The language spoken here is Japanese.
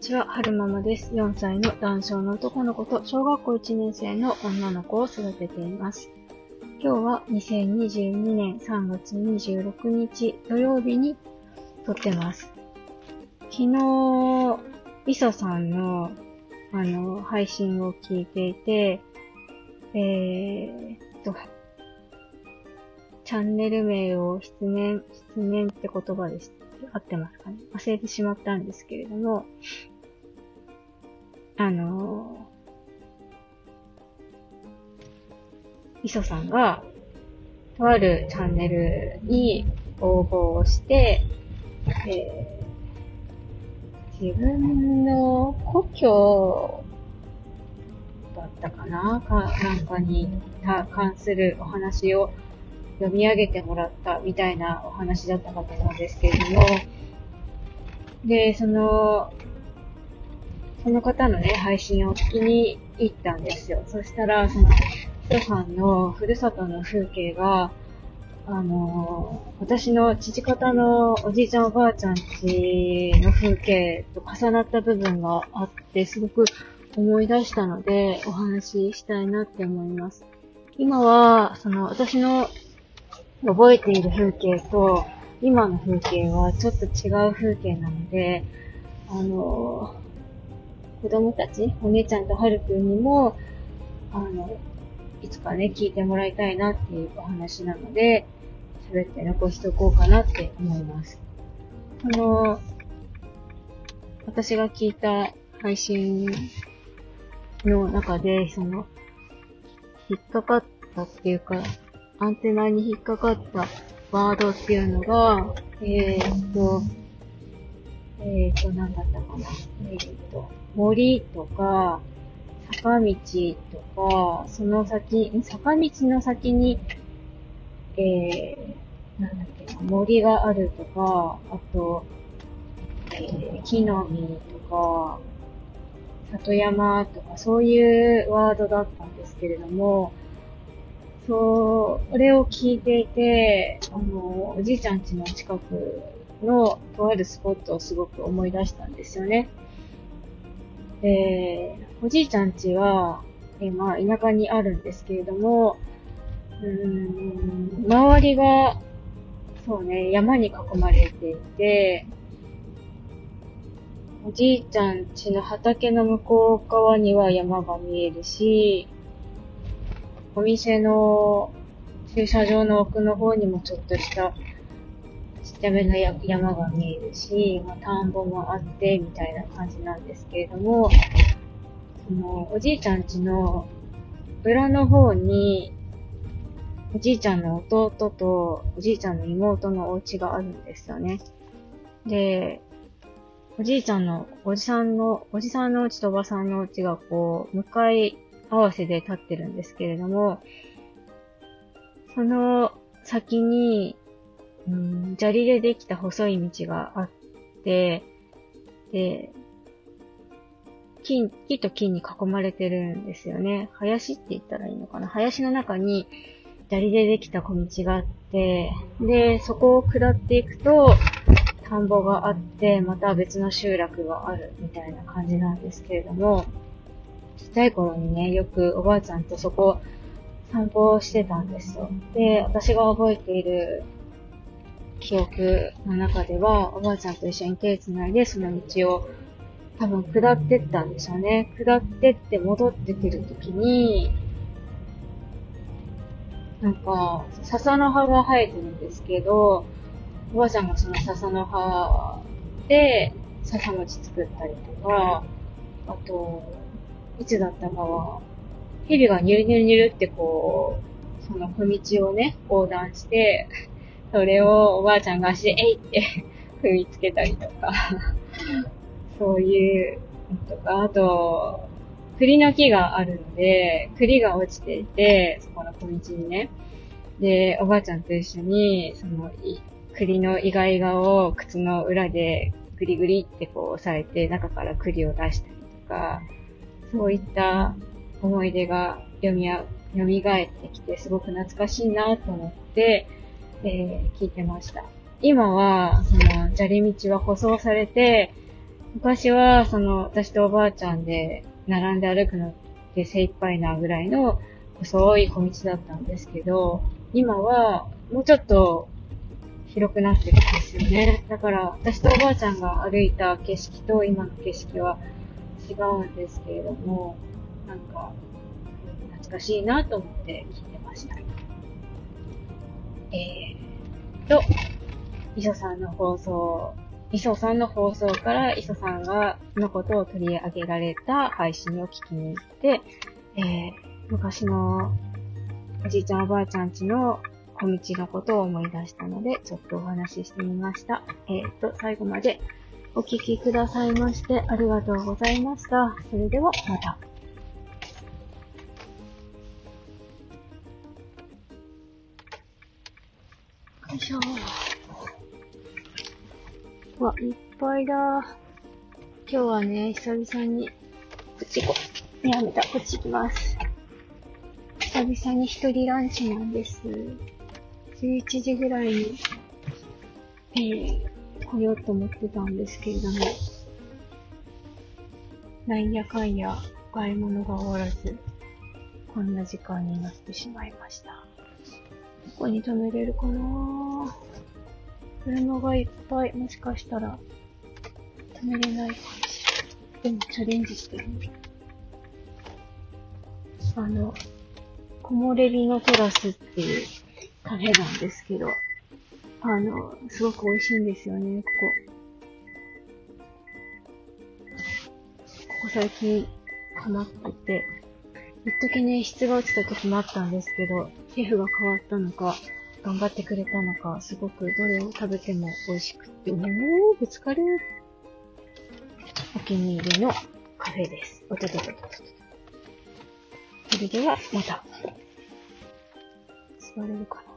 にちは、はるままです。4歳の男性の男の子と小学校1年生の女の子を育てています。今日は2022年3月26日土曜日に撮ってます。昨日、いそさんの、あの、配信を聞いていて、えー、と、チャンネル名を失念、失念って言葉です合ってますかね忘れてしまったんですけれども、あのー、磯さんが、とあるチャンネルに応募をして、えー、自分の故郷だったかな？か、なんかに関するお話を読み上げてもらったみたいなお話だったかと思うんですけれども、で、その、その方のね、配信を聞きに行ったんですよ。そしたら、その、ひとさんのふるさとの風景が、あの、私の父方のおじいちゃんおばあちゃんちの風景と重なった部分があって、すごく思い出したので、お話ししたいなって思います。今は、その、私の覚えている風景と、今の風景はちょっと違う風景なので、あの、子供たち、お姉ちゃんとはるくんにも、あの、いつかね、聞いてもらいたいなっていうお話なので、喋って残しておこうかなって思います。この、私が聞いた配信の中で、その、引っかかったっていうか、アンテナに引っかかったワードっていうのが、えー、っと、と、何だったかな。えー、っと、森とか、坂道とか、その先、坂道の先に、えー、なんだっけな、森があるとか、あと、えー、木の実とか、里山とか、そういうワードだったんですけれども、それを聞いていて、あの、おじいちゃん家の近くのとあるスポットをすごく思い出したんですよね。で、おじいちゃん家は、えまあ、田舎にあるんですけれども、うん、周りが、そうね、山に囲まれていて、おじいちゃん家の畑の向こう側には山が見えるし、お店の駐車場の奥の方にもちょっとしたちっちゃめの山が見えるし、まあ、田んぼもあって、みたいな感じなんですけれども、その、おじいちゃん家の裏の方に、おじいちゃんの弟とおじいちゃんの妹のお家があるんですよね。で、おじいちゃんの、おじさんの、おじさんのお家とおばさんのお家がこう、向かい合わせで立ってるんですけれども、その先に、うん、砂利でできた細い道があって、で、木、木と木に囲まれてるんですよね。林って言ったらいいのかな？林の中に砂利でできた小道があって、で、そこを下っていくと、田んぼがあって、また別の集落があるみたいな感じなんですけれども、ちっちゃい頃にね、よくおばあちゃんとそこ散歩してたんですよ。で、私が覚えている記憶の中では、おばあちゃんと一緒に手繋いでその道を多分下ってったんでしょうね。下ってって戻ってくるときに、なんか、笹の葉が生えてるんですけど、おばあちゃんがその笹の葉で笹餅作ったりとか、あと、いつだったかは、蛇がニュルニュルニュルってこう、その小道をね、横断して、それをおばあちゃんが足でえいって 踏みつけたりとか、そういうとか、あと、栗の木があるので、栗が落ちていて、そこの小道にね。で、おばあちゃんと一緒に、その、栗のイガイガを靴の裏でグリグリってこう押さえて、中から栗を出したりとか、そういった思い出が読みや、蘇ってきて、すごく懐かしいなと思って、えー、聞いてました。今は、その、砂利道は舗装されて、昔は、その、私とおばあちゃんで、並んで歩くので精一杯なぐらいの細い小道だったんですけど、今は、もうちょっと広くなってるんですよね。だから、私とおばあちゃんが歩いた景色と今の景色は違うんですけれども、なんか、懐かしいなと思って聞いてました。えーと、磯さんの放送、磯さんの放送から磯さんがのことを取り上げられた配信を聞きに行って、えー、昔のおじいちゃんおばあちゃんちの小道のことを思い出したので、ちょっとお話ししてみました。えっ、ー、と、最後までお聞きくださいましてありがとうございました。それではまた。いしょうわ、いっぱいだ。今日はね、久々に、こっち行こう。やめた、こっち行きます。久々に一人ランチなんです。11時ぐらいに、えー、来ようと思ってたんですけれども、なんやかんや買い物が終わらず、こんな時間になってしまいました。どこに止めれるかな？車がいっぱい、もしかしたら、止めれないかもしれない。でもチャレンジしてる。あの、木漏れ日のテラスっていうカフェなんですけど、あの、すごく美味しいんですよね、ここ。ここ最近ハマってて、一時ね、質が落ちた時もあったんですけど、皮膚が変わったのか、頑張ってくれたのか、すごくどれを食べても美味しくって、おー、ぶつかる。お気に入りのカフェです。おとととと。それでは、また。座れるかな？